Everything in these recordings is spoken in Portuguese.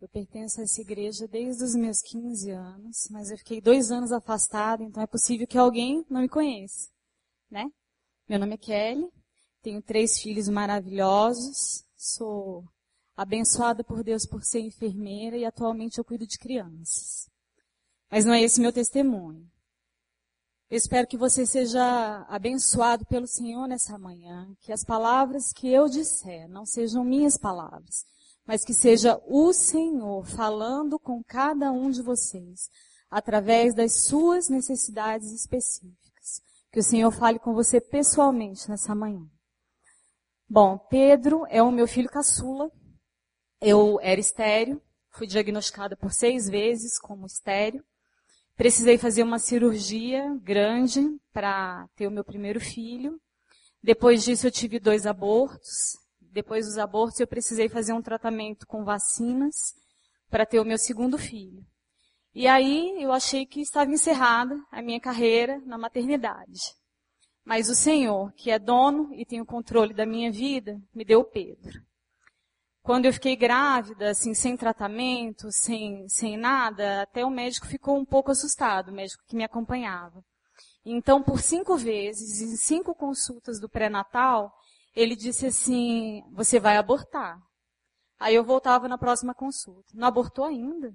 Eu pertenço a essa igreja desde os meus 15 anos, mas eu fiquei dois anos afastada, então é possível que alguém não me conheça, né? Meu nome é Kelly, tenho três filhos maravilhosos, sou abençoada por Deus por ser enfermeira e atualmente eu cuido de crianças. Mas não é esse meu testemunho. Eu espero que você seja abençoado pelo Senhor nessa manhã, que as palavras que eu disser não sejam minhas palavras, mas que seja o Senhor falando com cada um de vocês, através das suas necessidades específicas. Que o Senhor fale com você pessoalmente nessa manhã. Bom, Pedro é o meu filho caçula, eu era estéreo, fui diagnosticada por seis vezes como estéreo. Precisei fazer uma cirurgia grande para ter o meu primeiro filho. Depois disso eu tive dois abortos. Depois dos abortos eu precisei fazer um tratamento com vacinas para ter o meu segundo filho. E aí eu achei que estava encerrada a minha carreira na maternidade. Mas o Senhor, que é dono e tem o controle da minha vida, me deu Pedro. Quando eu fiquei grávida, assim, sem tratamento, sem, sem nada, até o médico ficou um pouco assustado, o médico que me acompanhava. Então, por cinco vezes, em cinco consultas do pré-natal, ele disse assim, você vai abortar. Aí eu voltava na próxima consulta. Não abortou ainda?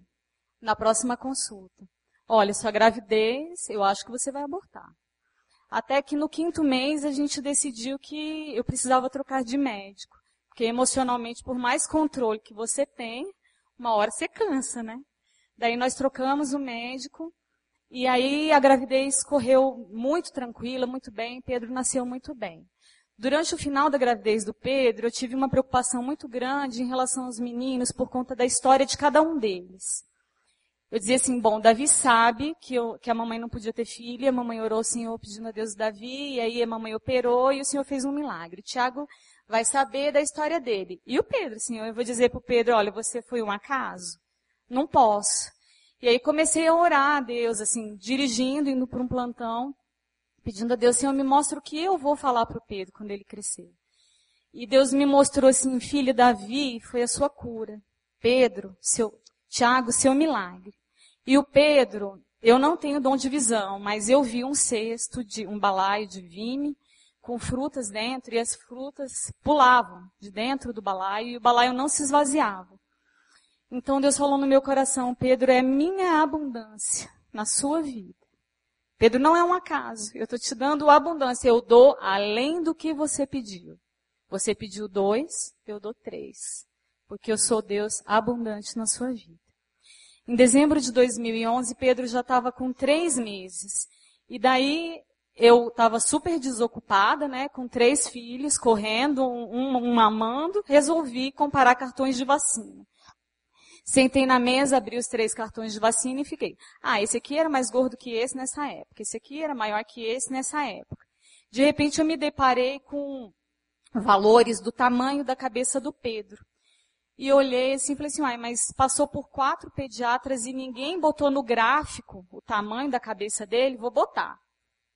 Na próxima consulta. Olha, sua gravidez, eu acho que você vai abortar. Até que no quinto mês a gente decidiu que eu precisava trocar de médico. Porque emocionalmente, por mais controle que você tem, uma hora você cansa, né? Daí nós trocamos o médico e aí a gravidez correu muito tranquila, muito bem, Pedro nasceu muito bem. Durante o final da gravidez do Pedro, eu tive uma preocupação muito grande em relação aos meninos por conta da história de cada um deles. Eu dizia assim, bom, Davi sabe que, eu, que a mamãe não podia ter filha, a mamãe orou ao Senhor pedindo a Deus Davi, e aí a mamãe operou e o Senhor fez um milagre. Tiago vai saber da história dele. E o Pedro, assim, eu vou dizer para o Pedro, olha, você foi um acaso? Não posso. E aí comecei a orar a Deus, assim, dirigindo, indo para um plantão, pedindo a Deus, Senhor, me mostra o que eu vou falar para o Pedro quando ele crescer. E Deus me mostrou assim, filho Davi, foi a sua cura. Pedro, seu, Tiago, seu milagre. E o Pedro, eu não tenho dom de visão, mas eu vi um cesto de um balaio de vime com frutas dentro e as frutas pulavam de dentro do balaio e o balaio não se esvaziava. Então Deus falou no meu coração, Pedro, é minha abundância na sua vida. Pedro não é um acaso. Eu estou te dando abundância. Eu dou além do que você pediu. Você pediu dois, eu dou três. Porque eu sou Deus abundante na sua vida. Em dezembro de 2011, Pedro já estava com três meses. E daí eu estava super desocupada, né, com três filhos, correndo, um, um mamando, resolvi comparar cartões de vacina. Sentei na mesa, abri os três cartões de vacina e fiquei. Ah, esse aqui era mais gordo que esse nessa época. Esse aqui era maior que esse nessa época. De repente eu me deparei com valores do tamanho da cabeça do Pedro. E olhei assim e falei assim, ai, mas passou por quatro pediatras e ninguém botou no gráfico o tamanho da cabeça dele, vou botar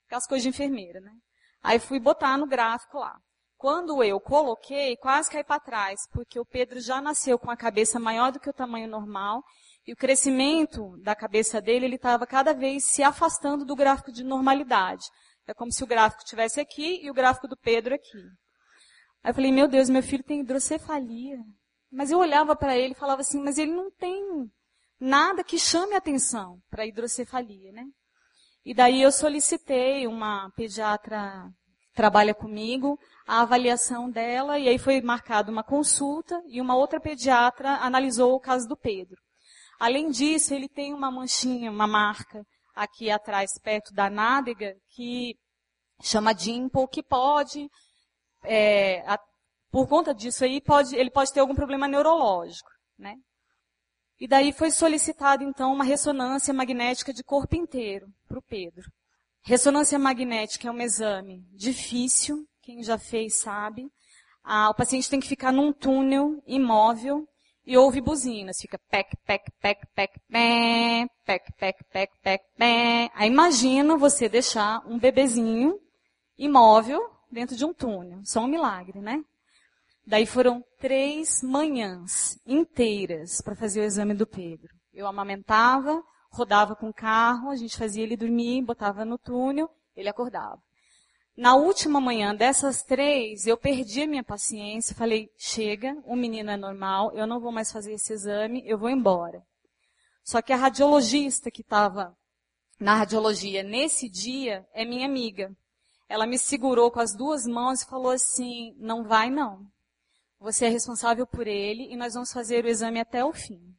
aquelas coisas de enfermeira, né? Aí fui botar no gráfico lá. Quando eu coloquei, quase caí para trás, porque o Pedro já nasceu com a cabeça maior do que o tamanho normal, e o crescimento da cabeça dele, ele estava cada vez se afastando do gráfico de normalidade. É como se o gráfico tivesse aqui e o gráfico do Pedro aqui. Aí eu falei, meu Deus, meu filho tem hidrocefalia. Mas eu olhava para ele e falava assim, mas ele não tem nada que chame atenção para hidrocefalia, né? E daí eu solicitei uma pediatra trabalha comigo, a avaliação dela, e aí foi marcada uma consulta, e uma outra pediatra analisou o caso do Pedro. Além disso, ele tem uma manchinha, uma marca aqui atrás, perto da nádega, que chama dimple, que pode, é, a, por conta disso aí, pode, ele pode ter algum problema neurológico, né? E daí foi solicitada, então, uma ressonância magnética de corpo inteiro para o Pedro. Ressonância magnética é um exame difícil, quem já fez sabe. Ah, o paciente tem que ficar num túnel imóvel e ouve buzinas. Fica pec, pec, pec, pec, pec, pec, pec, pec, pé. Aí imagina você deixar um bebezinho imóvel dentro de um túnel. Só um milagre, né? Daí foram três manhãs inteiras para fazer o exame do Pedro. Eu amamentava, rodava com o carro, a gente fazia ele dormir, botava no túnel, ele acordava. Na última manhã dessas três, eu perdi a minha paciência, falei, chega, o menino é normal, eu não vou mais fazer esse exame, eu vou embora. Só que a radiologista que estava na radiologia nesse dia é minha amiga. Ela me segurou com as duas mãos e falou assim, não vai não. Você é responsável por ele e nós vamos fazer o exame até o fim.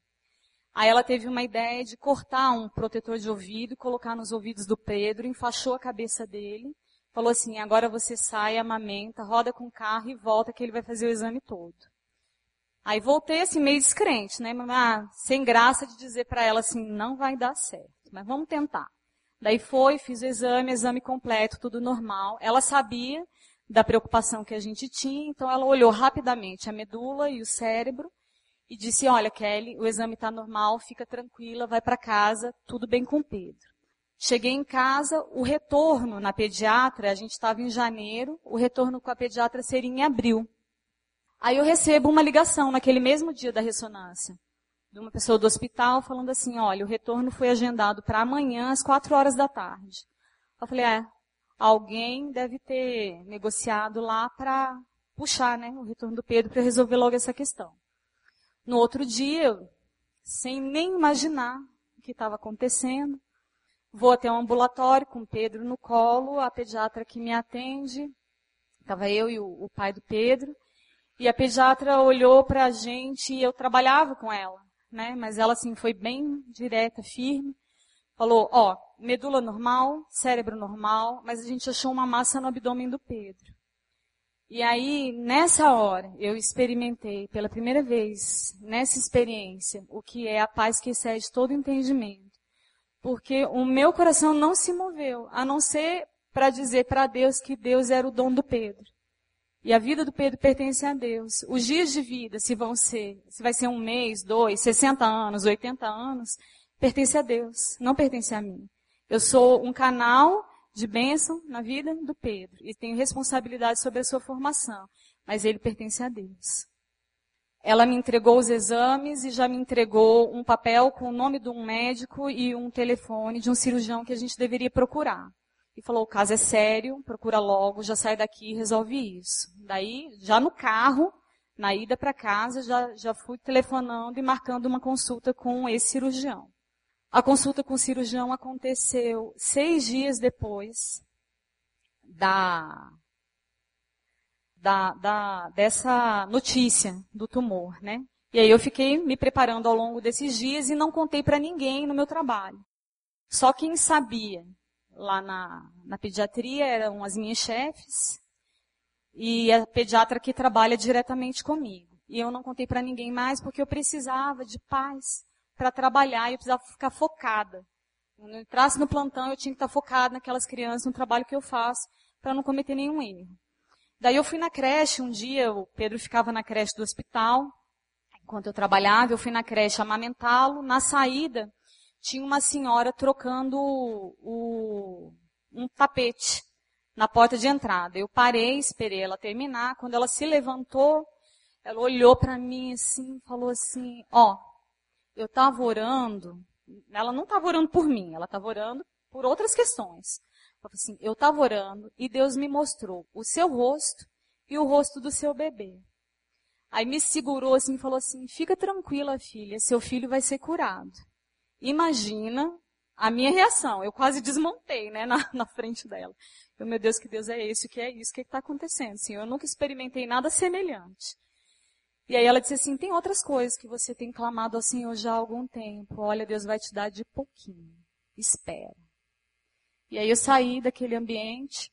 Aí ela teve uma ideia de cortar um protetor de ouvido, colocar nos ouvidos do Pedro, enfaixou a cabeça dele falou assim: agora você sai, amamenta, roda com o carro e volta que ele vai fazer o exame todo. Aí voltei assim meio descrente, né? Ah, sem graça de dizer para ela assim, não vai dar certo, mas vamos tentar. Daí foi, fiz o exame, exame completo, tudo normal. Ela sabia da preocupação que a gente tinha, então ela olhou rapidamente a medula e o cérebro e disse: Olha, Kelly, o exame está normal, fica tranquila, vai para casa, tudo bem com Pedro. Cheguei em casa, o retorno na pediatra, a gente estava em janeiro, o retorno com a pediatra seria em abril. Aí eu recebo uma ligação naquele mesmo dia da ressonância, de uma pessoa do hospital falando assim, olha, o retorno foi agendado para amanhã às quatro horas da tarde. Eu falei, é, alguém deve ter negociado lá para puxar, né, o retorno do Pedro para resolver logo essa questão. No outro dia, sem nem imaginar o que estava acontecendo, Vou até o um ambulatório com o Pedro no colo, a pediatra que me atende, estava eu e o, o, pai do Pedro, e a pediatra olhou para a gente e eu trabalhava com ela, né? Mas ela assim foi bem direta, firme. Falou, ó, medula normal, cérebro normal, mas a gente achou uma massa no abdômen do Pedro. E aí, nessa hora, eu experimentei pela primeira vez, nessa experiência, o que é a paz que excede todo entendimento porque o meu coração não se moveu, a não ser para dizer para Deus que Deus era o dom do Pedro. E a vida do Pedro pertence a Deus. Os dias de vida, se vão ser, se vai ser um mês, dois, 60 anos, 80 anos, pertence a Deus, não pertence a mim. Eu sou um canal de bênção na vida do Pedro e tenho responsabilidade sobre a sua formação, mas ele pertence a Deus. Ela me entregou os exames e já me entregou um papel com o nome de um médico e um telefone de um cirurgião que a gente deveria procurar. E falou, o caso é sério, procura logo, já sai daqui e resolve isso. Daí, já no carro, na ida para casa, já, já fui telefonando e marcando uma consulta com esse cirurgião. A consulta com o cirurgião aconteceu seis dias depois da da, da, dessa notícia do tumor, né? E aí eu fiquei me preparando ao longo desses dias e não contei para ninguém no meu trabalho. Só quem sabia lá na, na pediatria eram as minhas chefes e a pediatra que trabalha diretamente comigo. E eu não contei para ninguém mais porque eu precisava de paz para trabalhar e eu precisava ficar focada. Quando eu entrasse no plantão, eu tinha que estar focada naquelas crianças, no trabalho que eu faço, para não cometer nenhum erro. Daí eu fui na creche um dia, o Pedro ficava na creche do hospital, enquanto eu trabalhava, eu fui na creche amamentá-lo. Na saída, tinha uma senhora trocando o, um tapete na porta de entrada. Eu parei, esperei ela terminar. Quando ela se levantou, ela olhou para mim assim, falou assim: Ó, oh, eu estava orando. Ela não estava orando por mim, ela estava orando por outras questões. Assim, eu estava orando e Deus me mostrou o seu rosto e o rosto do seu bebê. Aí me segurou assim e falou assim: fica tranquila, filha, seu filho vai ser curado. Imagina a minha reação. Eu quase desmontei, né, na, na frente dela. Eu, meu Deus, que Deus é esse? O que é isso? O que é está acontecendo? Assim, eu nunca experimentei nada semelhante. E aí ela disse assim: tem outras coisas que você tem clamado ao Senhor já há algum tempo. Olha, Deus vai te dar de pouquinho. Espera. E aí eu saí daquele ambiente.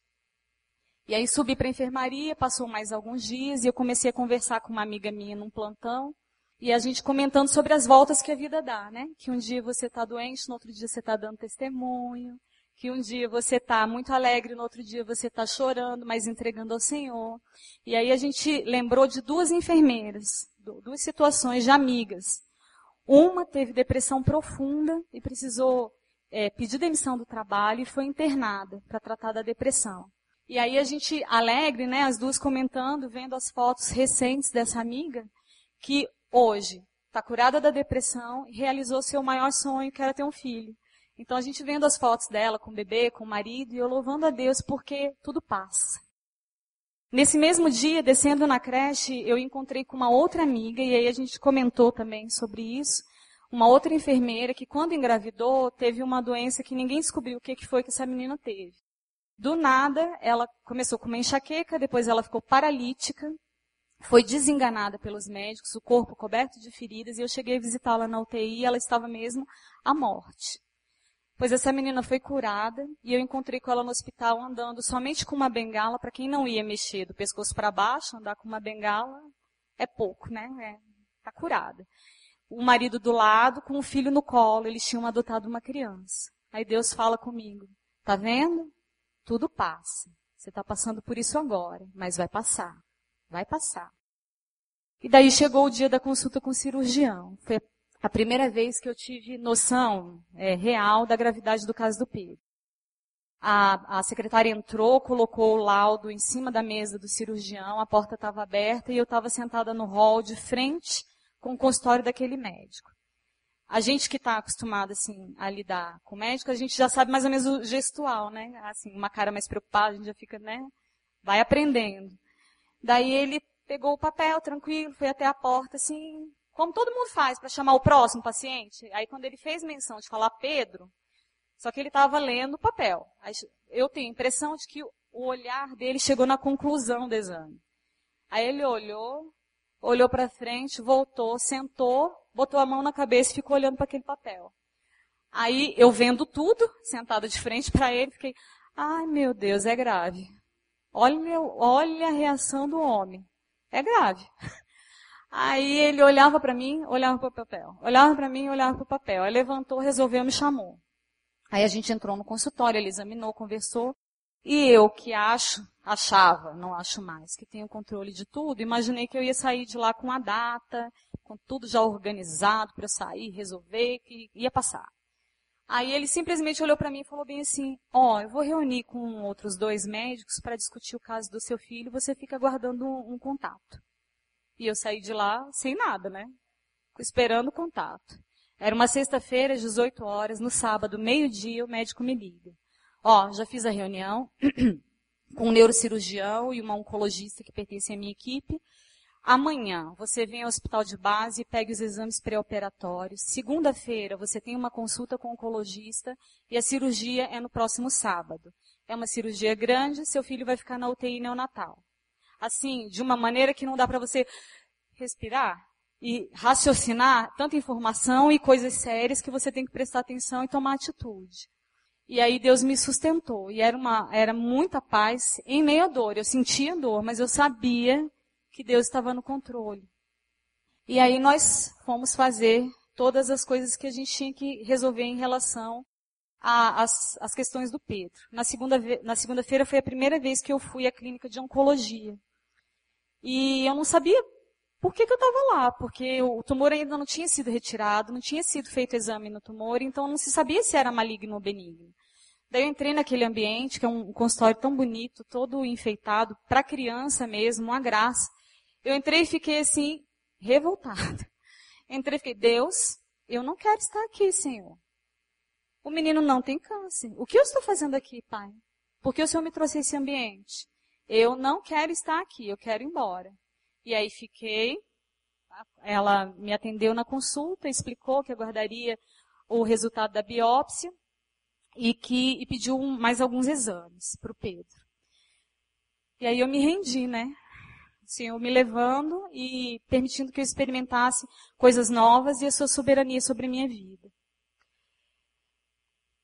E aí subi para a enfermaria, passou mais alguns dias e eu comecei a conversar com uma amiga minha num plantão. E a gente comentando sobre as voltas que a vida dá, né? Que um dia você está doente, no outro dia você está dando testemunho. Que um dia você está muito alegre, no outro dia você está chorando, mas entregando ao Senhor. E aí a gente lembrou de duas enfermeiras, duas situações de amigas. Uma teve depressão profunda e precisou é, pediu demissão do trabalho e foi internada para tratar da depressão. E aí a gente, alegre, né, as duas comentando, vendo as fotos recentes dessa amiga, que hoje está curada da depressão e realizou seu maior sonho, que era ter um filho. Então a gente vendo as fotos dela com o bebê, com o marido, e eu louvando a Deus porque tudo passa. Nesse mesmo dia, descendo na creche, eu encontrei com uma outra amiga, e aí a gente comentou também sobre isso. Uma outra enfermeira que, quando engravidou, teve uma doença que ninguém descobriu o que foi que essa menina teve. Do nada, ela começou com uma enxaqueca, depois ela ficou paralítica, foi desenganada pelos médicos, o corpo coberto de feridas, e eu cheguei a visitá-la na UTI ela estava mesmo à morte. Pois essa menina foi curada e eu encontrei com ela no hospital andando somente com uma bengala. Para quem não ia mexer do pescoço para baixo, andar com uma bengala é pouco, né? É, tá curada. O marido do lado com o filho no colo, eles tinham adotado uma criança. Aí Deus fala comigo: tá vendo? Tudo passa. Você está passando por isso agora, mas vai passar. Vai passar. E daí chegou o dia da consulta com o cirurgião. Foi a primeira vez que eu tive noção é, real da gravidade do caso do Pedro. A, a, secretária entrou, colocou o laudo em cima da mesa do cirurgião, a porta estava aberta e eu estava sentada no hall de frente com o consultório daquele médico. A gente que está acostumado assim a lidar com o médico, a gente já sabe mais ou menos o gestual, né? Assim, uma cara mais preocupada, a gente já fica, né? Vai aprendendo. Daí ele pegou o papel tranquilo, foi até a porta assim, como todo mundo faz para chamar o próximo paciente. Aí quando ele fez menção de falar Pedro, só que ele estava lendo o papel. Eu tenho a impressão de que o olhar dele chegou na conclusão do exame. Aí ele olhou, olhou para frente, voltou, sentou, botou a mão na cabeça e ficou olhando para aquele papel. Aí eu vendo tudo, sentada de frente para ele, fiquei, ai meu Deus, é grave. Olha, olha a reação do homem. É grave. Aí ele olhava para mim, olhava para o papel. Olhava para mim, olhava para o papel. Aí levantou, resolveu, me chamou. Aí a gente entrou no consultório, ele examinou, conversou. E eu que acho, achava, não acho mais, que tenho controle de tudo, imaginei que eu ia sair de lá com a data, com tudo já organizado para eu sair, resolver, que ia passar. Aí ele simplesmente olhou para mim e falou bem assim: Ó, oh, eu vou reunir com outros dois médicos para discutir o caso do seu filho, você fica aguardando um, um contato. E eu saí de lá sem nada, né? Esperando o contato. Era uma sexta-feira, às 18 horas, no sábado, meio-dia, o médico me liga. Ó, já fiz a reunião com um neurocirurgião e uma oncologista que pertence à minha equipe. Amanhã você vem ao hospital de base e pega os exames pré-operatórios. Segunda-feira você tem uma consulta com o oncologista e a cirurgia é no próximo sábado. É uma cirurgia grande, seu filho vai ficar na UTI neonatal assim, de uma maneira que não dá para você respirar e raciocinar tanta informação e coisas sérias que você tem que prestar atenção e tomar atitude. E aí Deus me sustentou. E era, uma, era muita paz em meio à dor. Eu sentia dor, mas eu sabia que Deus estava no controle. E aí nós fomos fazer todas as coisas que a gente tinha que resolver em relação às, questões do Pedro. Na segunda-feira na segunda foi a primeira vez que eu fui à clínica de oncologia. E eu não sabia por que, que eu estava lá, porque o tumor ainda não tinha sido retirado, não tinha sido feito exame no tumor, então não se sabia se era maligno ou benigno. Daí eu entrei naquele ambiente, que é um consultório tão bonito, todo enfeitado, para criança mesmo, uma graça. Eu entrei e fiquei assim, revoltada. Entrei e fiquei, Deus, eu não quero estar aqui, Senhor. O menino não tem câncer. O que eu estou fazendo aqui, Pai? Por que o Senhor me trouxe esse ambiente? Eu não quero estar aqui, eu quero ir embora. E aí fiquei, ela me atendeu na consulta, explicou que aguardaria o resultado da biópsia e que e pediu mais alguns exames para o Pedro. E aí eu me rendi, né? Assim, eu me levando e permitindo que eu experimentasse coisas novas e a sua soberania sobre a minha vida.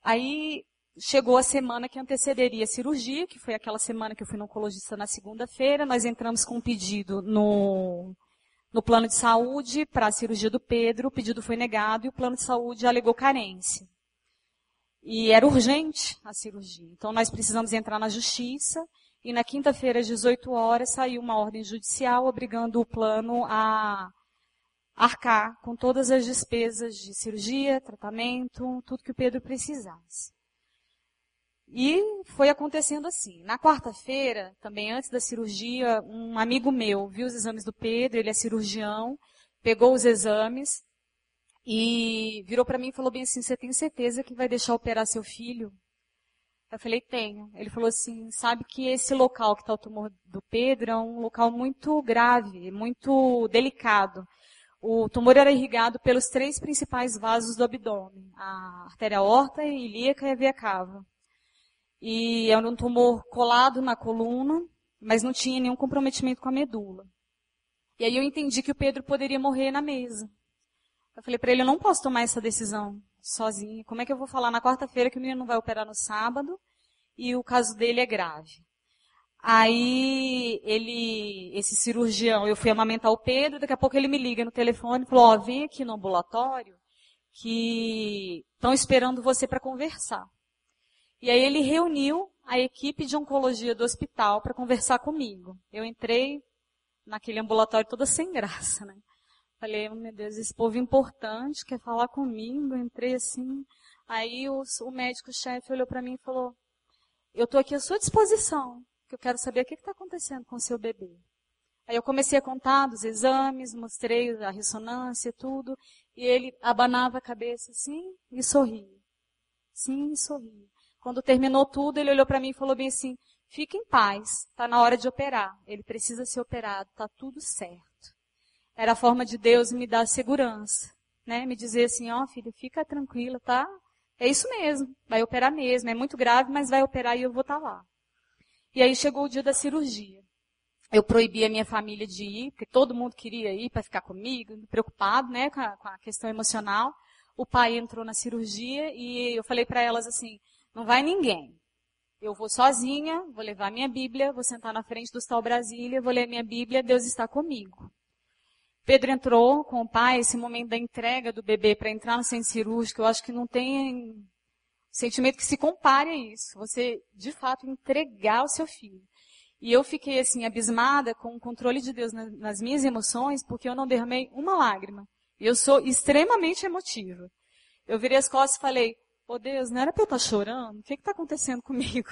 Aí chegou a semana que antecederia a cirurgia, que foi aquela semana que eu fui no oncologista na segunda-feira. Nós entramos com um pedido no, no plano de saúde para a cirurgia do Pedro. O pedido foi negado e o plano de saúde alegou carência. E era urgente a cirurgia. Então nós precisamos entrar na justiça. E na quinta-feira, às 18 horas, saiu uma ordem judicial obrigando o plano a arcar com todas as despesas de cirurgia, tratamento, tudo que o Pedro precisasse. E foi acontecendo assim. Na quarta-feira, também antes da cirurgia, um amigo meu viu os exames do Pedro, ele é cirurgião, pegou os exames e virou para mim e falou bem assim: Você tem certeza que vai deixar operar seu filho? Eu falei: Tenho. Ele falou assim: Sabe que esse local que está o tumor do Pedro é um local muito grave, muito delicado. O tumor era irrigado pelos três principais vasos do abdômen: a artéria aorta, a ilíaca e a veia cava. E era um tumor colado na coluna, mas não tinha nenhum comprometimento com a medula. E aí eu entendi que o Pedro poderia morrer na mesa. Eu falei para ele, eu não posso tomar essa decisão sozinho. Como é que eu vou falar na quarta-feira que o menino não vai operar no sábado e o caso dele é grave? Aí ele, esse cirurgião, eu fui amamentar o Pedro, daqui a pouco ele me liga no telefone e falou, ó, oh, vem aqui no ambulatório que estão esperando você para conversar. E aí ele reuniu a equipe de oncologia do hospital para conversar comigo. Eu entrei naquele ambulatório toda sem graça, né? Falei, oh, meu Deus, esse povo importante quer falar comigo. Entrei assim. Aí o, o médico-chefe olhou para mim e falou: Eu estou aqui à sua disposição, que eu quero saber o que está acontecendo com o seu bebê. Aí eu comecei a contar dos exames, mostrei a ressonância e tudo, e ele abanava a cabeça assim e sorria. Sim, e sorria. Quando terminou tudo, ele olhou para mim e falou bem assim: Fique em paz, está na hora de operar. Ele precisa ser operado, está tudo certo. Era a forma de Deus me dar segurança, né? Me dizer assim, ó, oh, filho, fica tranquila, tá? É isso mesmo, vai operar mesmo. É muito grave, mas vai operar e eu vou estar tá lá. E aí chegou o dia da cirurgia. Eu proibi a minha família de ir, porque todo mundo queria ir para ficar comigo, preocupado, né, com a, com a questão emocional. O pai entrou na cirurgia e eu falei para elas assim: não vai ninguém. Eu vou sozinha, vou levar minha Bíblia, vou sentar na frente do Tal Brasília, vou ler minha Bíblia, Deus está comigo. Pedro entrou com o pai, esse momento da entrega do bebê para entrar no centro cirúrgico, eu acho que não tem sentimento que se compare a isso. Você, de fato, entregar o seu filho. E eu fiquei, assim, abismada com o controle de Deus nas minhas emoções, porque eu não derramei uma lágrima. E eu sou extremamente emotiva. Eu virei as costas e falei, ô oh, Deus, não era para eu estar tá chorando? O que está acontecendo comigo?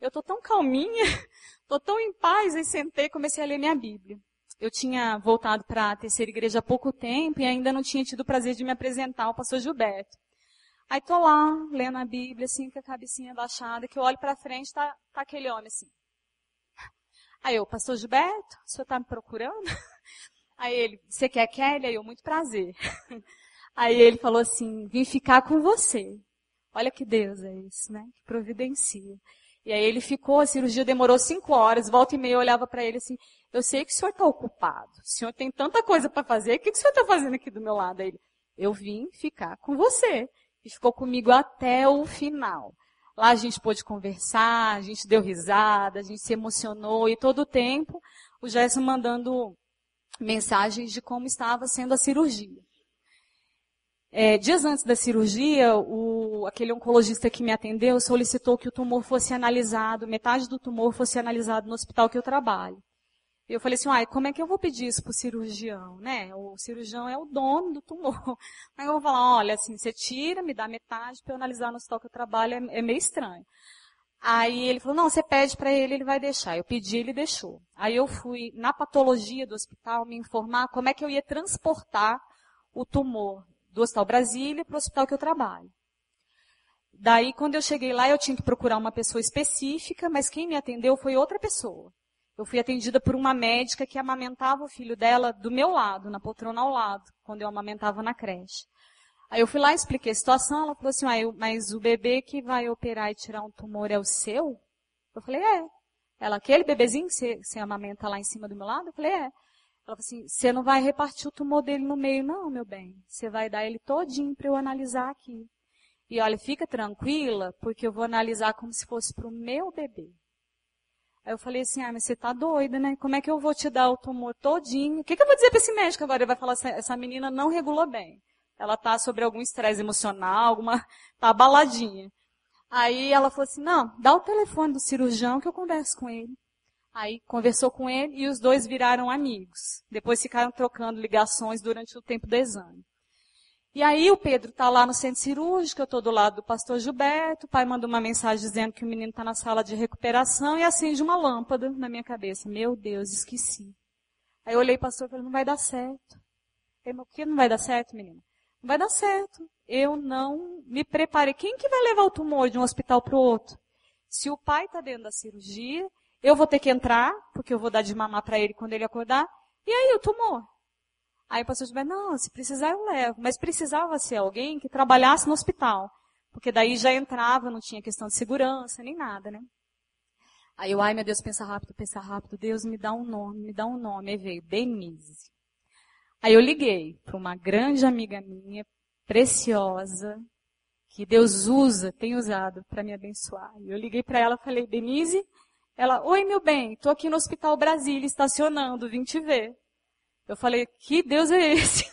Eu estou tão calminha, estou tão em paz, e sentei e comecei a ler minha Bíblia eu tinha voltado para a terceira igreja há pouco tempo e ainda não tinha tido o prazer de me apresentar ao pastor Gilberto. Aí tô lá, lendo a Bíblia, assim, com a cabecinha baixada, que eu olho para frente, tá, tá aquele homem assim. Aí eu, pastor Gilberto, o senhor tá me procurando? Aí ele, você quer Kelly? Aí eu, muito prazer. Aí ele falou assim, vim ficar com você. Olha que Deus é isso, né? Que providencia. E aí ele ficou, a cirurgia demorou cinco horas, volta e meia eu olhava para ele assim, eu sei que o senhor está ocupado, o senhor tem tanta coisa para fazer, o que, que o senhor está fazendo aqui do meu lado? Aí ele, eu vim ficar com você. E ficou comigo até o final. Lá a gente pôde conversar, a gente deu risada, a gente se emocionou e todo o tempo o Gerson mandando mensagens de como estava sendo a cirurgia. É, dias antes da cirurgia, o, aquele oncologista que me atendeu solicitou que o tumor fosse analisado, metade do tumor fosse analisado no hospital que eu trabalho. E eu falei assim, uai, como é que eu vou pedir isso para o cirurgião, né? O cirurgião é o dono do tumor. Aí eu vou falar, olha, assim, você tira, me dá metade para eu analisar no hospital que eu trabalho, é, é meio estranho. Aí ele falou, não, você pede para ele, ele vai deixar. Eu pedi, ele deixou. Aí eu fui na patologia do hospital me informar como é que eu ia transportar o tumor do Hospital Brasília para o hospital que eu trabalho. Daí, quando eu cheguei lá, eu tinha que procurar uma pessoa específica, mas quem me atendeu foi outra pessoa. Eu fui atendida por uma médica que amamentava o filho dela do meu lado, na poltrona ao lado, quando eu amamentava na creche. Aí eu fui lá, expliquei a situação, ela falou assim, ah, eu, mas o bebê que vai operar e tirar um tumor é o seu? Eu falei, é. Ela, aquele bebezinho que você, você amamenta lá em cima do meu lado? Eu falei, é. Ela falou assim, você não vai repartir o tumor dele no meio, não, meu bem. Você vai dar ele todinho para eu analisar aqui. E olha, fica tranquila, porque eu vou analisar como se fosse para o meu bebê. Aí eu falei assim, ah, mas você tá doida, né? Como é que eu vou te dar o tumor todinho? O que, que eu vou dizer para esse médico agora? Ele vai falar assim, essa menina não regulou bem. Ela tá sobre algum estresse emocional, alguma, tá abaladinha. Aí ela falou assim, não, dá o telefone do cirurgião que eu converso com ele. Aí conversou com ele e os dois viraram amigos. Depois ficaram trocando ligações durante o tempo do exame. E aí o Pedro está lá no centro cirúrgico, eu estou do lado do pastor Gilberto, o pai manda uma mensagem dizendo que o menino está na sala de recuperação e acende uma lâmpada na minha cabeça. Meu Deus, esqueci. Aí eu olhei para o pastor e falei, não vai dar certo. Ele, por que não vai dar certo, menino? Não vai dar certo. Eu não me preparei. Quem que vai levar o tumor de um hospital para o outro? Se o pai está dentro da cirurgia, eu vou ter que entrar, porque eu vou dar de mamar para ele quando ele acordar. E aí, o tumor? Aí o pastor disse, não, se precisar eu levo. Mas precisava ser alguém que trabalhasse no hospital. Porque daí já entrava, não tinha questão de segurança, nem nada, né? Aí eu, ai meu Deus, pensa rápido, pensa rápido. Deus, me dá um nome, me dá um nome. Aí veio, Denise. Aí eu liguei para uma grande amiga minha, preciosa, que Deus usa, tem usado para me abençoar. E eu liguei para ela, falei, Denise, ela, oi meu bem, tô aqui no Hospital Brasília estacionando, vim te ver. Eu falei, que Deus é esse?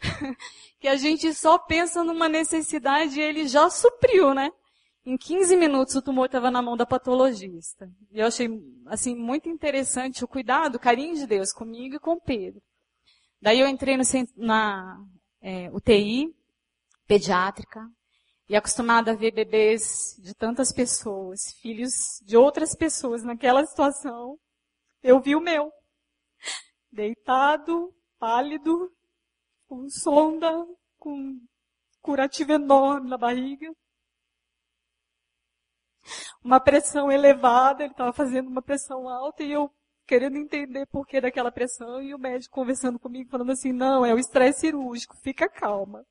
que a gente só pensa numa necessidade e ele já supriu, né? Em 15 minutos o tumor estava na mão da patologista. E eu achei, assim, muito interessante o cuidado, o carinho de Deus comigo e com Pedro. Daí eu entrei no, na é, UTI pediátrica e acostumada a ver bebês de tantas pessoas, filhos de outras pessoas naquela situação, eu vi o meu deitado, pálido, com sonda, com curativo enorme na barriga. Uma pressão elevada, ele estava fazendo uma pressão alta e eu querendo entender por que daquela pressão e o médico conversando comigo, falando assim, não, é o estresse cirúrgico, fica calma.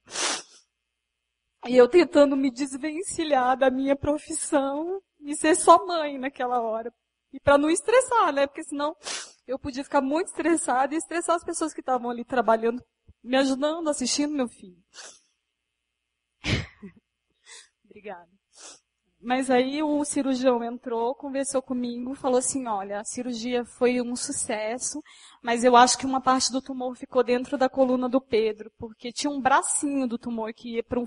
E eu tentando me desvencilhar da minha profissão e ser só mãe naquela hora. E para não estressar, né? Porque senão eu podia ficar muito estressada e estressar as pessoas que estavam ali trabalhando, me ajudando, assistindo meu filho. Obrigada. Mas aí o cirurgião entrou, conversou comigo, falou assim, olha, a cirurgia foi um sucesso, mas eu acho que uma parte do tumor ficou dentro da coluna do Pedro, porque tinha um bracinho do tumor que ia para um,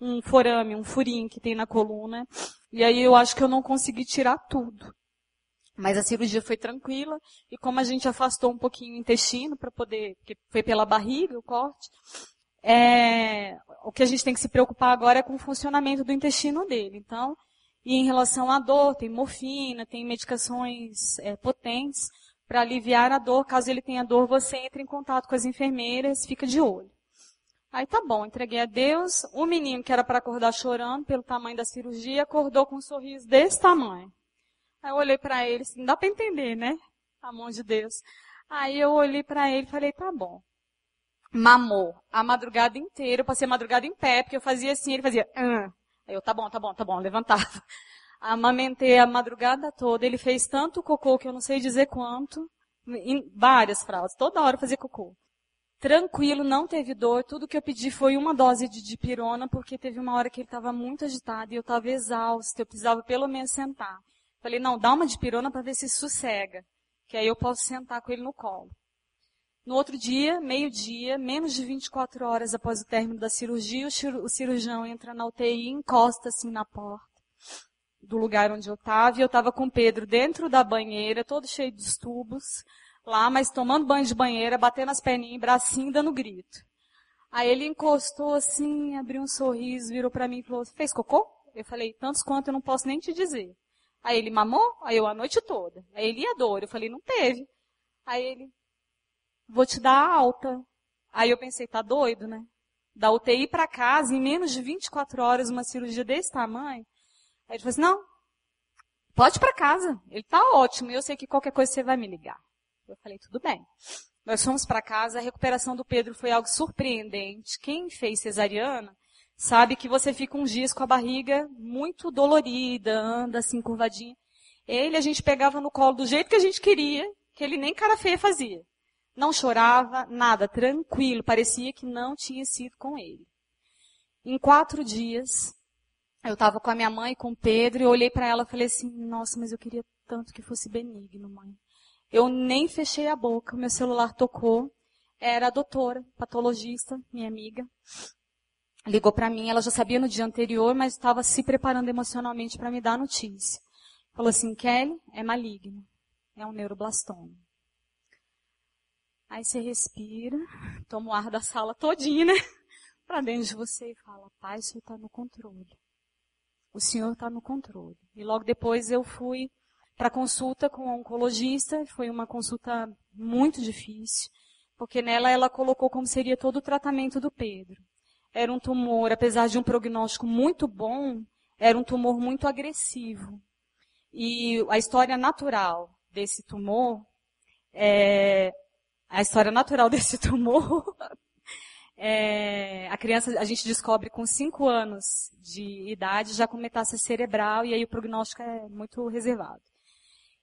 um forame, um furinho que tem na coluna, e aí eu acho que eu não consegui tirar tudo. Mas a cirurgia foi tranquila e como a gente afastou um pouquinho o intestino para poder, porque foi pela barriga o corte, é, o que a gente tem que se preocupar agora é com o funcionamento do intestino dele. Então, e em relação à dor, tem morfina, tem medicações é, potentes para aliviar a dor. Caso ele tenha dor, você entra em contato com as enfermeiras, fica de olho. Aí tá bom, entreguei a Deus. O menino que era para acordar chorando pelo tamanho da cirurgia, acordou com um sorriso desse tamanho. Aí eu olhei para ele, assim, dá para entender, né? A mão de Deus. Aí eu olhei para ele e falei, tá bom. Mamou a madrugada inteira, eu passei a madrugada em pé, porque eu fazia assim, ele fazia, ah. Aí eu, tá bom, tá bom, tá bom, levantava. Amamentei a madrugada toda, ele fez tanto cocô que eu não sei dizer quanto, em várias frases, toda hora fazia cocô. Tranquilo, não teve dor, tudo que eu pedi foi uma dose de dipirona, porque teve uma hora que ele estava muito agitado e eu estava exausta, eu precisava pelo menos sentar. Falei, não, dá uma de pirona para ver se sossega, que aí eu posso sentar com ele no colo. No outro dia, meio-dia, menos de 24 horas após o término da cirurgia, o cirurgião entra na UTI, encosta assim na porta do lugar onde eu estava, e eu estava com o Pedro dentro da banheira, todo cheio dos tubos, lá, mas tomando banho de banheira, batendo as perninhas, bracinho, dando grito. Aí ele encostou assim, abriu um sorriso, virou para mim e falou, fez cocô? Eu falei, tantos quanto eu não posso nem te dizer. Aí ele mamou? Aí eu a noite toda. Aí ele ia dor. Eu falei, não teve. Aí ele, vou te dar alta. Aí eu pensei, tá doido, né? Da UTI para casa, em menos de 24 horas, uma cirurgia desse tamanho. Aí ele falou assim, não, pode ir para casa. Ele tá ótimo. Eu sei que qualquer coisa você vai me ligar. Eu falei, tudo bem. Nós fomos para casa, a recuperação do Pedro foi algo surpreendente. Quem fez cesariana sabe que você fica uns dias com a barriga muito dolorida, anda assim curvadinha. Ele a gente pegava no colo do jeito que a gente queria, que ele nem cara feia fazia. Não chorava, nada, tranquilo, parecia que não tinha sido com ele. Em quatro dias, eu estava com a minha mãe, com o Pedro, e eu olhei para ela e falei assim, nossa, mas eu queria tanto que fosse benigno, mãe. Eu nem fechei a boca, meu celular tocou, era a doutora, patologista, minha amiga ligou para mim, ela já sabia no dia anterior, mas estava se preparando emocionalmente para me dar a notícia. Falou assim, Kelly, é maligno, é um neuroblastoma. Aí você respira, toma o ar da sala todinha, né? para dentro de você e fala, pai, o senhor está no controle. O senhor está no controle. E logo depois eu fui para consulta com a oncologista, foi uma consulta muito difícil, porque nela ela colocou como seria todo o tratamento do Pedro. Era um tumor, apesar de um prognóstico muito bom, era um tumor muito agressivo. E a história natural desse tumor, é, a história natural desse tumor, é, a criança, a gente descobre com 5 anos de idade já com metástase cerebral e aí o prognóstico é muito reservado.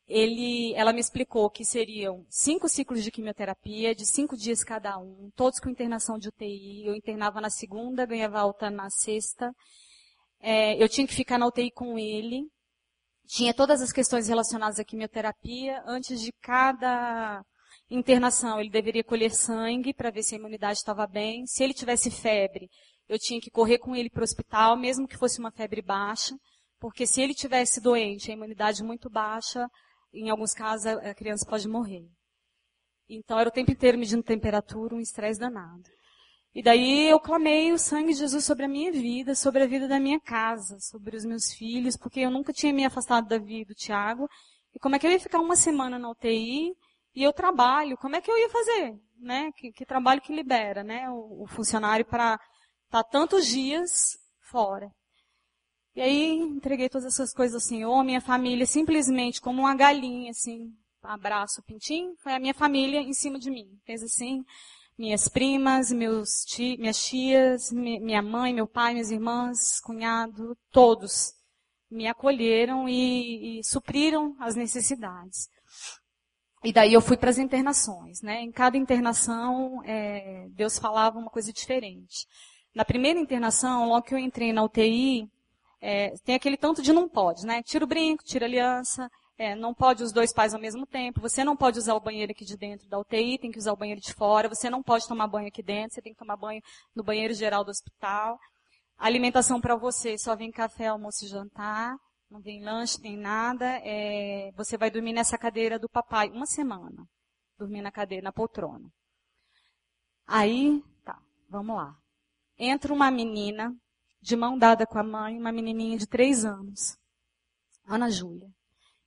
Ele, ela me explicou que seriam cinco ciclos de quimioterapia, de cinco dias cada um, todos com internação de UTI. Eu internava na segunda, ganhava alta na sexta. É, eu tinha que ficar na UTI com ele tinha todas as questões relacionadas à quimioterapia. Antes de cada internação, ele deveria colher sangue para ver se a imunidade estava bem. Se ele tivesse febre, eu tinha que correr com ele para o hospital, mesmo que fosse uma febre baixa, porque se ele tivesse doente, a imunidade muito baixa, em alguns casos a criança pode morrer. Então era o tempo inteiro medindo temperatura, um estresse danado. E daí eu clamei o sangue de Jesus sobre a minha vida, sobre a vida da minha casa, sobre os meus filhos, porque eu nunca tinha me afastado da vida do Tiago. E como é que eu ia ficar uma semana na UTI e eu trabalho? Como é que eu ia fazer? Né? Que, que trabalho que libera, né? O, o funcionário para estar tá tantos dias fora. E aí entreguei todas essas coisas ao Senhor, minha família simplesmente como uma galinha, assim, abraço o pintinho, foi a minha família em cima de mim. Fez assim, minhas primas, meus ti, minhas tias, minha mãe, meu pai, minhas irmãs, cunhado, todos me acolheram e, e supriram as necessidades. E daí eu fui para as internações, né? Em cada internação, é, Deus falava uma coisa diferente. Na primeira internação, logo que eu entrei na UTI, é, tem aquele tanto de não pode, né? Tira o brinco, tira a aliança, é, não pode os dois pais ao mesmo tempo. Você não pode usar o banheiro aqui de dentro da UTI, tem que usar o banheiro de fora. Você não pode tomar banho aqui dentro, você tem que tomar banho no banheiro geral do hospital. Alimentação para você só vem café, almoço e jantar. Não vem lanche, nem nada. É, você vai dormir nessa cadeira do papai uma semana. Dormir na cadeira, na poltrona. Aí, tá, vamos lá. Entra uma menina, de mão dada com a mãe, uma menininha de três anos. Ana Júlia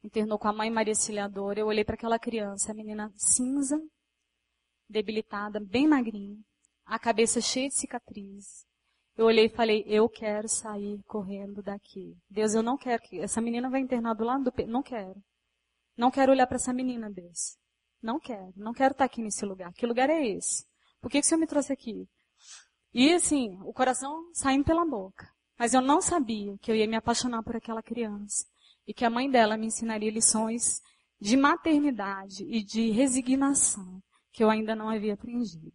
internou com a mãe Maria Ciliadora, eu olhei para aquela criança, a menina cinza, debilitada, bem magrinha, a cabeça cheia de cicatrizes. Eu olhei e falei, eu quero sair correndo daqui. Deus, eu não quero que essa menina vai internar do lado do peito. Não quero. Não quero olhar para essa menina, Deus. Não quero. Não quero estar aqui nesse lugar. Que lugar é esse? Por que, que o Senhor me trouxe aqui? E assim, o coração saindo pela boca. Mas eu não sabia que eu ia me apaixonar por aquela criança e que a mãe dela me ensinaria lições de maternidade e de resignação que eu ainda não havia aprendido.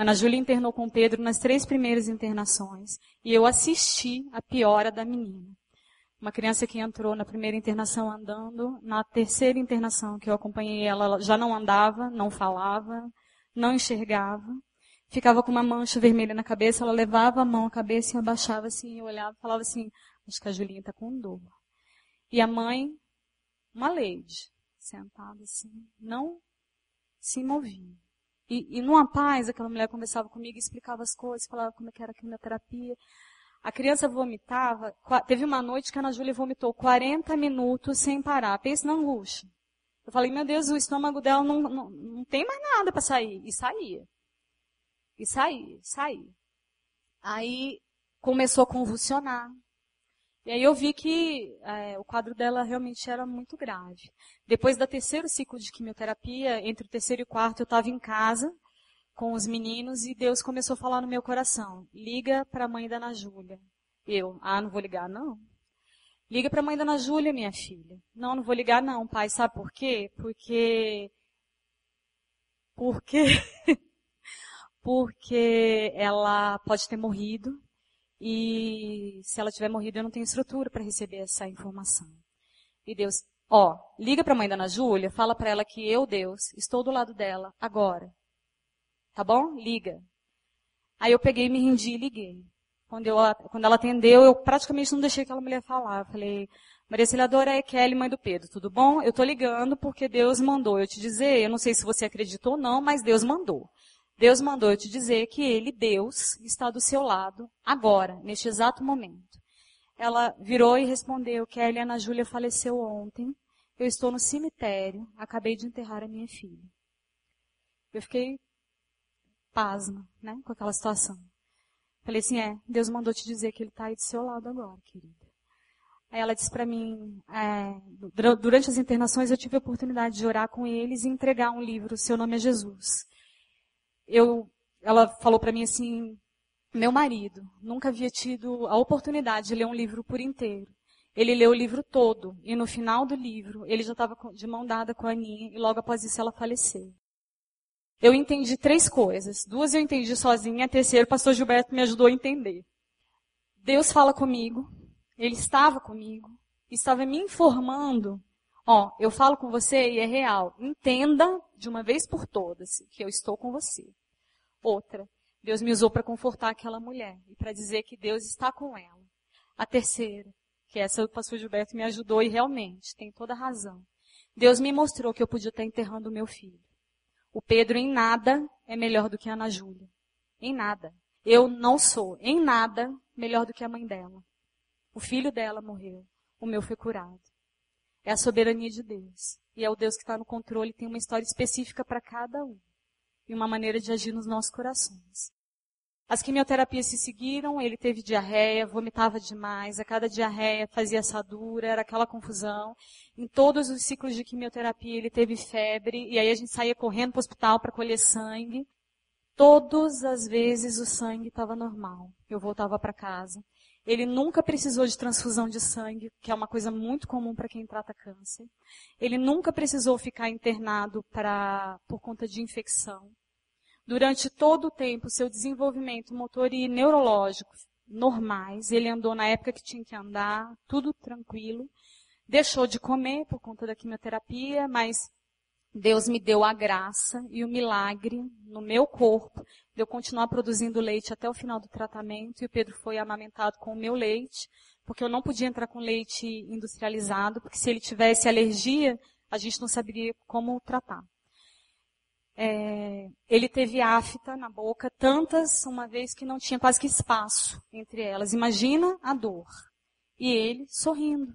Ana Júlia internou com Pedro nas três primeiras internações e eu assisti a piora da menina. Uma criança que entrou na primeira internação andando, na terceira internação que eu acompanhei ela, já não andava, não falava, não enxergava, ficava com uma mancha vermelha na cabeça, ela levava a mão à cabeça e abaixava assim, eu olhava e falava assim, acho que a Julinha está com dor. E a mãe, uma lady, sentada assim, não se movia. E, e numa paz, aquela mulher conversava comigo, explicava as coisas, falava como é era a quimioterapia. A criança vomitava. Teve uma noite que a Ana Júlia vomitou 40 minutos sem parar. Pensa na angústia. Eu falei, meu Deus, o estômago dela não, não, não tem mais nada para sair. E saía. E saía, saía. Aí começou a convulsionar. E aí eu vi que é, o quadro dela realmente era muito grave. Depois do terceiro ciclo de quimioterapia, entre o terceiro e o quarto, eu estava em casa com os meninos e Deus começou a falar no meu coração: liga para a mãe da Ana Júlia. Eu, ah, não vou ligar, não. Liga para a mãe da Ana Júlia, minha filha. Não, não vou ligar, não, pai. Sabe por quê? Porque. Porque. Porque ela pode ter morrido e se ela tiver morrido, eu não tenho estrutura para receber essa informação. E Deus, ó, liga para a mãe da Ana Júlia, fala para ela que eu, Deus, estou do lado dela agora. Tá bom? Liga. Aí eu peguei, me rendi e liguei. Quando, eu, quando ela atendeu, eu praticamente não deixei aquela mulher falar. Eu falei, Maria Celiadora é Kelly, mãe do Pedro, tudo bom? Eu tô ligando porque Deus mandou eu te dizer, eu não sei se você acreditou ou não, mas Deus mandou. Deus mandou eu te dizer que Ele, Deus, está do seu lado agora, neste exato momento. Ela virou e respondeu que a Ana Júlia faleceu ontem. Eu estou no cemitério, acabei de enterrar a minha filha. Eu fiquei pasma, né, com aquela situação. Falei assim, é, Deus mandou te dizer que Ele está aí do seu lado agora, querida. Aí ela disse para mim, é, durante as internações eu tive a oportunidade de orar com eles e entregar um livro, Seu Nome é Jesus. Eu, ela falou para mim assim, meu marido nunca havia tido a oportunidade de ler um livro por inteiro. Ele leu o livro todo e no final do livro ele já estava de mão dada com a Aninha e logo após isso ela faleceu. Eu entendi três coisas. Duas eu entendi sozinha, a terceira o pastor Gilberto me ajudou a entender. Deus fala comigo, ele estava comigo, estava me informando. Ó, eu falo com você e é real. Entenda de uma vez por todas que eu estou com você. Outra, Deus me usou para confortar aquela mulher e para dizer que Deus está com ela. A terceira, que essa o pastor Gilberto me ajudou e realmente tem toda razão. Deus me mostrou que eu podia estar enterrando o meu filho. O Pedro em nada é melhor do que a Ana Júlia. Em nada. Eu não sou em nada melhor do que a mãe dela. O filho dela morreu. O meu foi curado. É a soberania de Deus. E é o Deus que está no controle, tem uma história específica para cada um. E uma maneira de agir nos nossos corações. As quimioterapias se seguiram, ele teve diarreia, vomitava demais, a cada diarreia fazia assadura, era aquela confusão. Em todos os ciclos de quimioterapia ele teve febre, e aí a gente saía correndo para o hospital para colher sangue. Todas as vezes o sangue estava normal. Eu voltava para casa. Ele nunca precisou de transfusão de sangue, que é uma coisa muito comum para quem trata câncer. Ele nunca precisou ficar internado pra, por conta de infecção. Durante todo o tempo, seu desenvolvimento motor e neurológico normais, ele andou na época que tinha que andar, tudo tranquilo. Deixou de comer por conta da quimioterapia, mas Deus me deu a graça e o milagre no meu corpo de eu continuar produzindo leite até o final do tratamento e o Pedro foi amamentado com o meu leite, porque eu não podia entrar com leite industrializado, porque se ele tivesse alergia, a gente não saberia como tratar. É, ele teve afta na boca, tantas uma vez que não tinha quase que espaço entre elas. Imagina a dor. E ele sorrindo.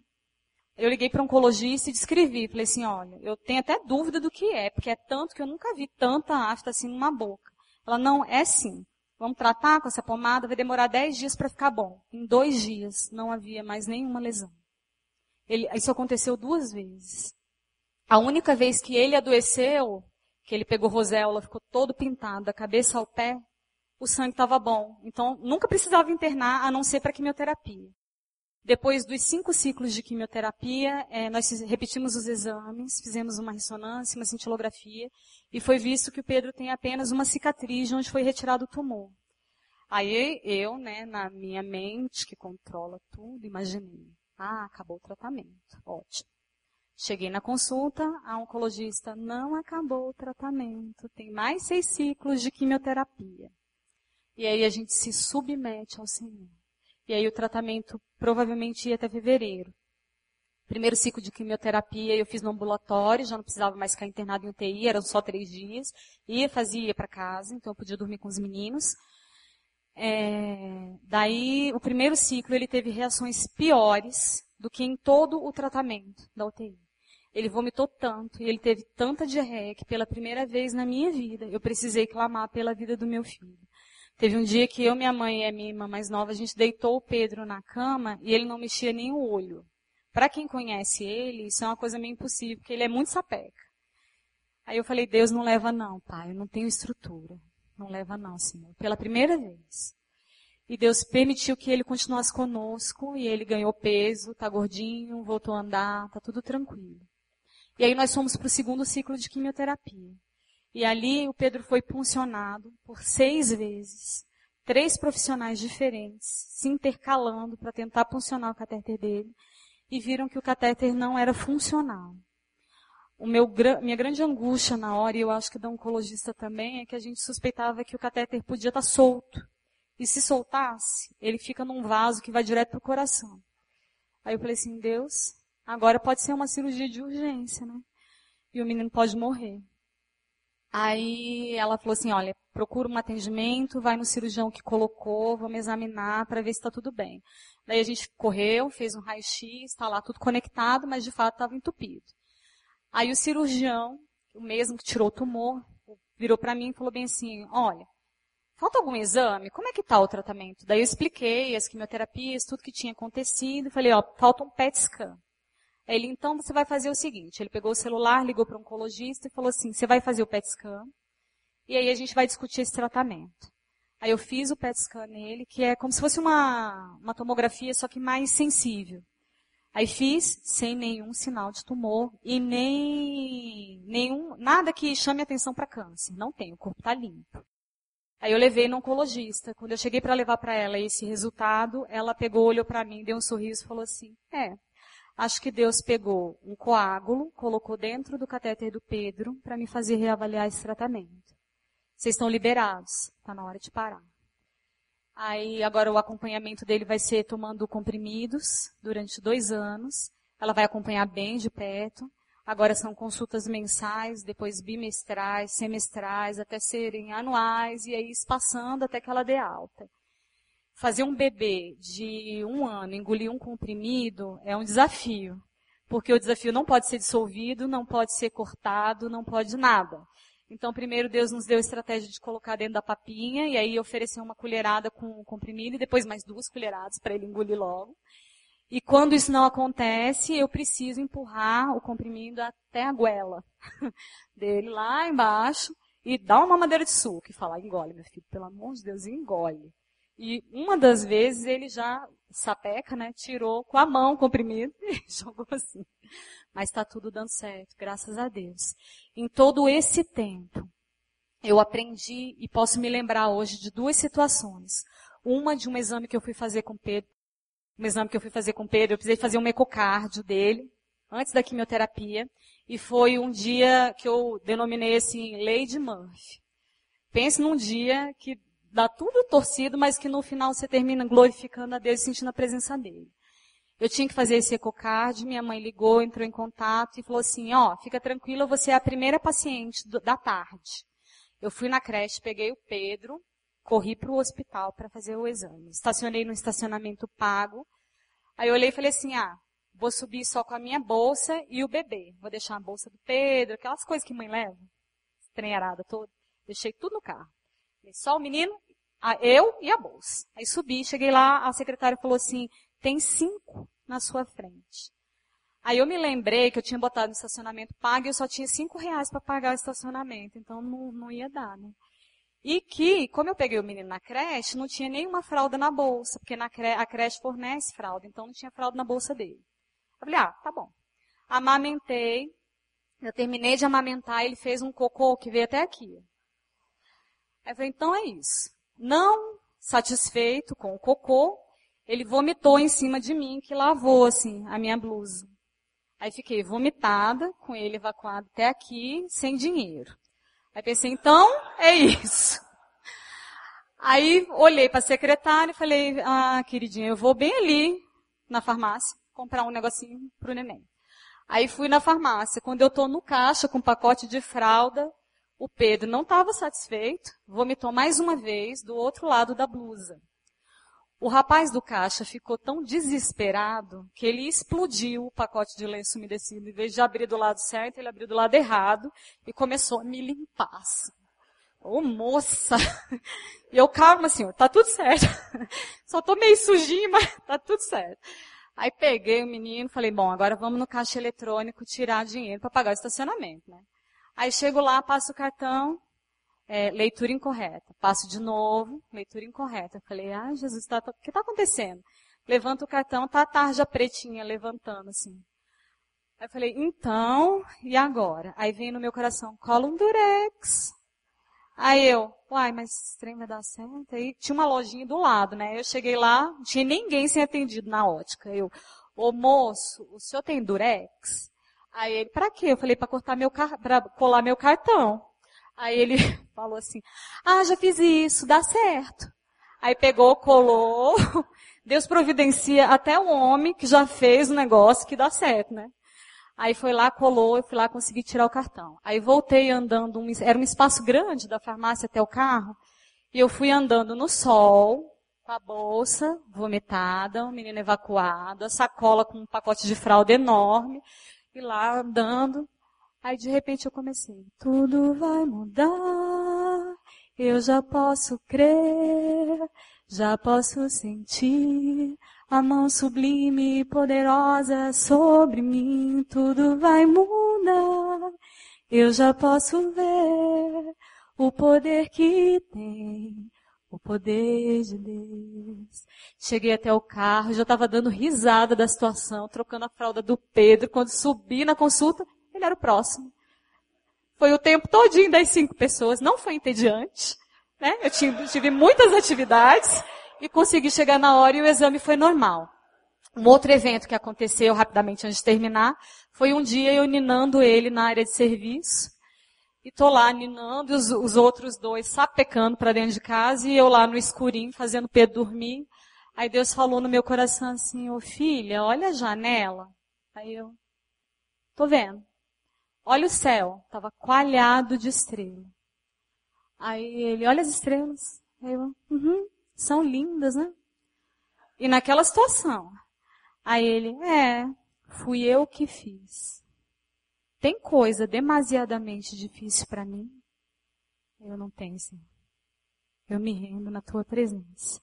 Eu liguei para um oncologista e descrevi. Falei assim, olha, eu tenho até dúvida do que é, porque é tanto que eu nunca vi tanta afta assim numa boca. Ela, não, é sim. Vamos tratar com essa pomada, vai demorar 10 dias para ficar bom. Em dois dias não havia mais nenhuma lesão. Ele, isso aconteceu duas vezes. A única vez que ele adoeceu, que ele pegou roséola, ficou todo pintado, da cabeça ao pé, o sangue estava bom. Então, nunca precisava internar, a não ser para quimioterapia. Depois dos cinco ciclos de quimioterapia, é, nós repetimos os exames, fizemos uma ressonância, uma cintilografia, e foi visto que o Pedro tem apenas uma cicatriz de onde foi retirado o tumor. Aí eu, né, na minha mente, que controla tudo, imaginei. Ah, acabou o tratamento. Ótimo. Cheguei na consulta, a oncologista não acabou o tratamento, tem mais seis ciclos de quimioterapia. E aí a gente se submete ao Senhor. E aí o tratamento provavelmente ia até fevereiro. Primeiro ciclo de quimioterapia eu fiz no ambulatório, já não precisava mais ficar internado em UTI, eram só três dias. Ia, fazia para casa, então eu podia dormir com os meninos. É, daí, o primeiro ciclo ele teve reações piores do que em todo o tratamento da UTI. Ele vomitou tanto e ele teve tanta diarreia que pela primeira vez na minha vida eu precisei clamar pela vida do meu filho. Teve um dia que eu, minha mãe e a minha irmã mais nova, a gente deitou o Pedro na cama e ele não mexia nem o olho. Para quem conhece ele, isso é uma coisa meio impossível, porque ele é muito sapeca. Aí eu falei, Deus não leva não, pai, eu não tenho estrutura. Não leva não, Senhor. Pela primeira vez. E Deus permitiu que ele continuasse conosco e ele ganhou peso, tá gordinho, voltou a andar, tá tudo tranquilo. E aí nós fomos para o segundo ciclo de quimioterapia. E ali o Pedro foi puncionado por seis vezes. Três profissionais diferentes se intercalando para tentar puncionar o catéter dele e viram que o catéter não era funcional. O meu, minha grande angústia na hora, e eu acho que da oncologista também, é que a gente suspeitava que o catéter podia estar tá solto. E se soltasse, ele fica num vaso que vai direto para o coração. Aí eu falei assim, Deus, agora pode ser uma cirurgia de urgência, né? E o menino pode morrer. Aí ela falou assim, olha, procura um atendimento, vai no cirurgião que colocou, vamos examinar para ver se está tudo bem. Daí a gente correu, fez um raio-x, está lá tudo conectado, mas de fato estava entupido. Aí o cirurgião, o mesmo que tirou o tumor, virou para mim e falou bem assim, olha, falta algum exame? Como é que está o tratamento? Daí eu expliquei as quimioterapias, tudo que tinha acontecido, falei, ó, falta um PET scan. Ele, então, você vai fazer o seguinte. Ele pegou o celular, ligou para um oncologista e falou assim, você vai fazer o PET scan e aí a gente vai discutir esse tratamento. Aí eu fiz o PET scan nele, que é como se fosse uma, uma tomografia, só que mais sensível. Aí fiz sem nenhum sinal de tumor e nem nenhum nada que chame atenção para câncer. Não tem, o corpo está limpo. Aí eu levei no oncologista. Quando eu cheguei para levar para ela esse resultado, ela pegou, olhou para mim, deu um sorriso e falou assim: "É, Acho que Deus pegou um coágulo, colocou dentro do catéter do Pedro para me fazer reavaliar esse tratamento. Vocês estão liberados, está na hora de parar. Aí agora o acompanhamento dele vai ser tomando comprimidos durante dois anos. Ela vai acompanhar bem de perto. Agora são consultas mensais, depois bimestrais, semestrais, até serem anuais e aí espaçando até que ela dê alta fazer um bebê de um ano engolir um comprimido é um desafio. Porque o desafio não pode ser dissolvido, não pode ser cortado, não pode nada. Então, primeiro Deus nos deu a estratégia de colocar dentro da papinha e aí oferecer uma colherada com o comprimido e depois mais duas colheradas para ele engolir logo. E quando isso não acontece, eu preciso empurrar o comprimido até a goela dele lá embaixo e dar uma madeira de suco e falar, engole, meu filho, pelo amor de Deus, engole. E uma das vezes ele já, sapeca, né, tirou com a mão comprimido e jogou assim. Mas está tudo dando certo, graças a Deus. Em todo esse tempo, eu aprendi e posso me lembrar hoje de duas situações. Uma de um exame que eu fui fazer com Pedro. Um exame que eu fui fazer com Pedro, eu precisei fazer um ecocardio dele, antes da quimioterapia. E foi um dia que eu denominei assim, Lady Murphy. Pense num dia que dá tudo torcido, mas que no final você termina glorificando a Deus e sentindo a presença dele. Eu tinha que fazer esse ecocard, minha mãe ligou, entrou em contato e falou assim, ó, oh, fica tranquila, você é a primeira paciente do, da tarde. Eu fui na creche, peguei o Pedro, corri para o hospital para fazer o exame. Estacionei no estacionamento pago. Aí eu olhei e falei assim, ah, vou subir só com a minha bolsa e o bebê. Vou deixar a bolsa do Pedro, aquelas coisas que mãe leva, estranharada toda. Deixei tudo no carro. Só o menino eu e a bolsa. Aí subi, cheguei lá, a secretária falou assim, tem cinco na sua frente. Aí eu me lembrei que eu tinha botado no estacionamento pago e eu só tinha cinco reais para pagar o estacionamento, então não, não ia dar, né? E que, como eu peguei o menino na creche, não tinha nenhuma fralda na bolsa, porque na cre a creche fornece fralda, então não tinha fralda na bolsa dele. Eu falei, ah, tá bom. Amamentei, eu terminei de amamentar, ele fez um cocô que veio até aqui. Aí eu falei, então é isso. Não satisfeito com o cocô, ele vomitou em cima de mim, que lavou, assim, a minha blusa. Aí fiquei vomitada, com ele evacuado até aqui, sem dinheiro. Aí pensei, então, é isso. Aí olhei para a secretária e falei, ah, queridinha, eu vou bem ali na farmácia comprar um negocinho para o neném. Aí fui na farmácia. Quando eu estou no caixa com um pacote de fralda, o Pedro não estava satisfeito, vomitou mais uma vez do outro lado da blusa. O rapaz do caixa ficou tão desesperado que ele explodiu o pacote de lenço umedecido. Em vez de abrir do lado certo, ele abriu do lado errado e começou a me limpar. Assim. Ô, oh, moça! E eu, calma, senhor, tá tudo certo. Só tô meio sujinho, mas tá tudo certo. Aí peguei o menino, falei, bom, agora vamos no caixa eletrônico tirar dinheiro para pagar o estacionamento, né? Aí chego lá, passo o cartão, é, leitura incorreta. Passo de novo, leitura incorreta. falei, ah, Jesus, tá, tá, o que está acontecendo? Levanto o cartão, tá a tarja pretinha levantando assim. Aí eu falei, então, e agora? Aí vem no meu coração, cola um durex. Aí eu, uai, mas esse trem vai dar certo? Aí tinha uma lojinha do lado, né? Eu cheguei lá, não tinha ninguém sem atendido na ótica. Eu, ô moço, o senhor tem durex? Aí ele, para quê? Eu falei, para cortar meu para colar meu cartão. Aí ele falou assim, ah, já fiz isso, dá certo. Aí pegou, colou, Deus providencia até o homem que já fez o negócio que dá certo, né? Aí foi lá, colou, eu fui lá conseguir tirar o cartão. Aí voltei andando, um, era um espaço grande da farmácia até o carro, e eu fui andando no sol, com a bolsa vomitada, o menino evacuado, a sacola com um pacote de fralda enorme, e lá andando. Aí de repente eu comecei, tudo vai mudar, eu já posso crer, já posso sentir, a mão sublime e poderosa sobre mim, tudo vai mudar. Eu já posso ver o poder que tem, o poder de Deus. Cheguei até o carro, já estava dando risada da situação, trocando a fralda do Pedro. Quando subi na consulta, ele era o próximo. Foi o tempo todinho das cinco pessoas, não foi entediante. Né? Eu tive, tive muitas atividades e consegui chegar na hora e o exame foi normal. Um outro evento que aconteceu rapidamente antes de terminar foi um dia eu ninando ele na área de serviço. E tô lá ninando os, os outros dois sapecando para dentro de casa e eu lá no escurinho fazendo Pedro dormir. Aí Deus falou no meu coração assim, ô filha, olha a janela. Aí eu, tô vendo. Olha o céu, tava coalhado de estrela. Aí ele, olha as estrelas. Aí eu, uhum são lindas, né? E naquela situação, aí ele, é, fui eu que fiz. Tem coisa demasiadamente difícil para mim? Eu não tenho, Senhor. Eu me rendo na tua presença.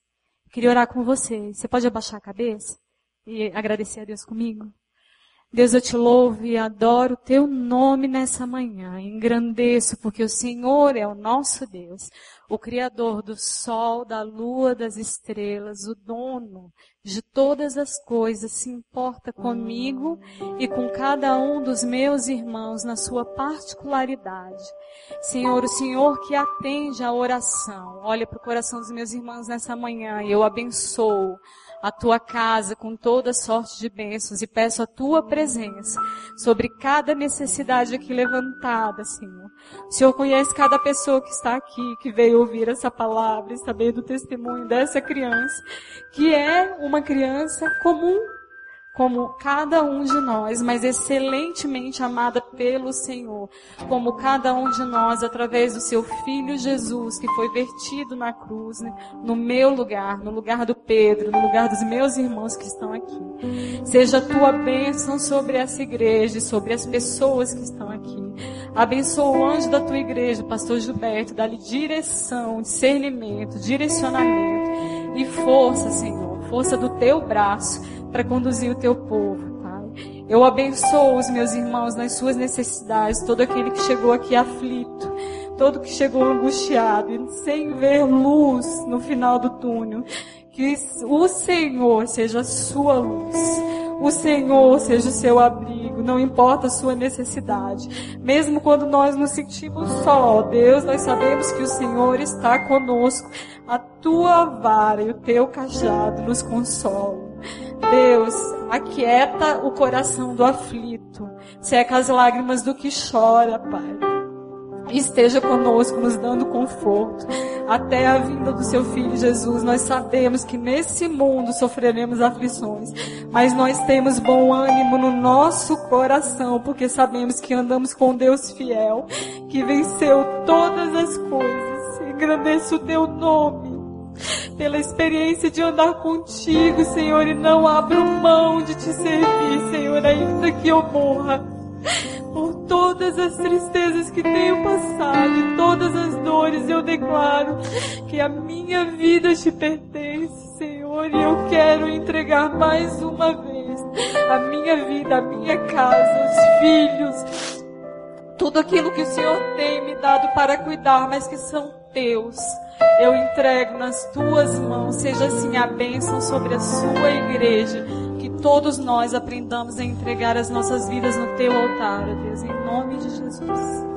Queria orar com você. Você pode abaixar a cabeça e agradecer a Deus comigo? Deus, eu te louvo e adoro o teu nome nessa manhã. Engrandeço porque o Senhor é o nosso Deus, o Criador do sol, da lua, das estrelas, o dono de todas as coisas, se importa comigo e com cada um dos meus irmãos na sua particularidade. Senhor, o Senhor que atende a oração, olha para o coração dos meus irmãos nessa manhã e eu abençoo a tua casa com toda sorte de bênçãos e peço a tua presença sobre cada necessidade aqui levantada, Senhor. O Senhor conhece cada pessoa que está aqui, que veio ouvir essa palavra e saber do testemunho dessa criança, que é uma criança comum como cada um de nós, mas excelentemente amada pelo Senhor, como cada um de nós através do seu Filho Jesus, que foi vertido na cruz, né, no meu lugar, no lugar do Pedro, no lugar dos meus irmãos que estão aqui. Seja a tua bênção sobre essa igreja sobre as pessoas que estão aqui. Abençoa o anjo da tua igreja, pastor Gilberto, dá-lhe direção, discernimento, direcionamento e força, Senhor, força do teu braço para conduzir o teu povo, Pai. Eu abençoo os meus irmãos nas suas necessidades, todo aquele que chegou aqui aflito, todo que chegou angustiado sem ver luz no final do túnel. Que o Senhor seja a sua luz. O Senhor seja o seu abrigo, não importa a sua necessidade. Mesmo quando nós nos sentimos só, Deus, nós sabemos que o Senhor está conosco. A tua vara e o teu cajado nos consolam. Deus, aquieta o coração do aflito, seca as lágrimas do que chora, Pai. Esteja conosco, nos dando conforto. Até a vinda do seu Filho Jesus, nós sabemos que nesse mundo sofreremos aflições, mas nós temos bom ânimo no nosso coração, porque sabemos que andamos com Deus fiel, que venceu todas as coisas. Engrandeça o teu nome pela experiência de andar contigo, Senhor, e não abro mão de te servir, Senhor, ainda que eu morra. Por todas as tristezas que tenho passado e todas as dores, eu declaro que a minha vida te pertence, Senhor, e eu quero entregar mais uma vez a minha vida, a minha casa, os filhos, tudo aquilo que o Senhor tem me dado para cuidar, mas que são teus eu entrego nas tuas mãos. Seja assim a bênção sobre a sua igreja. Que todos nós aprendamos a entregar as nossas vidas no teu altar, Deus, em nome de Jesus.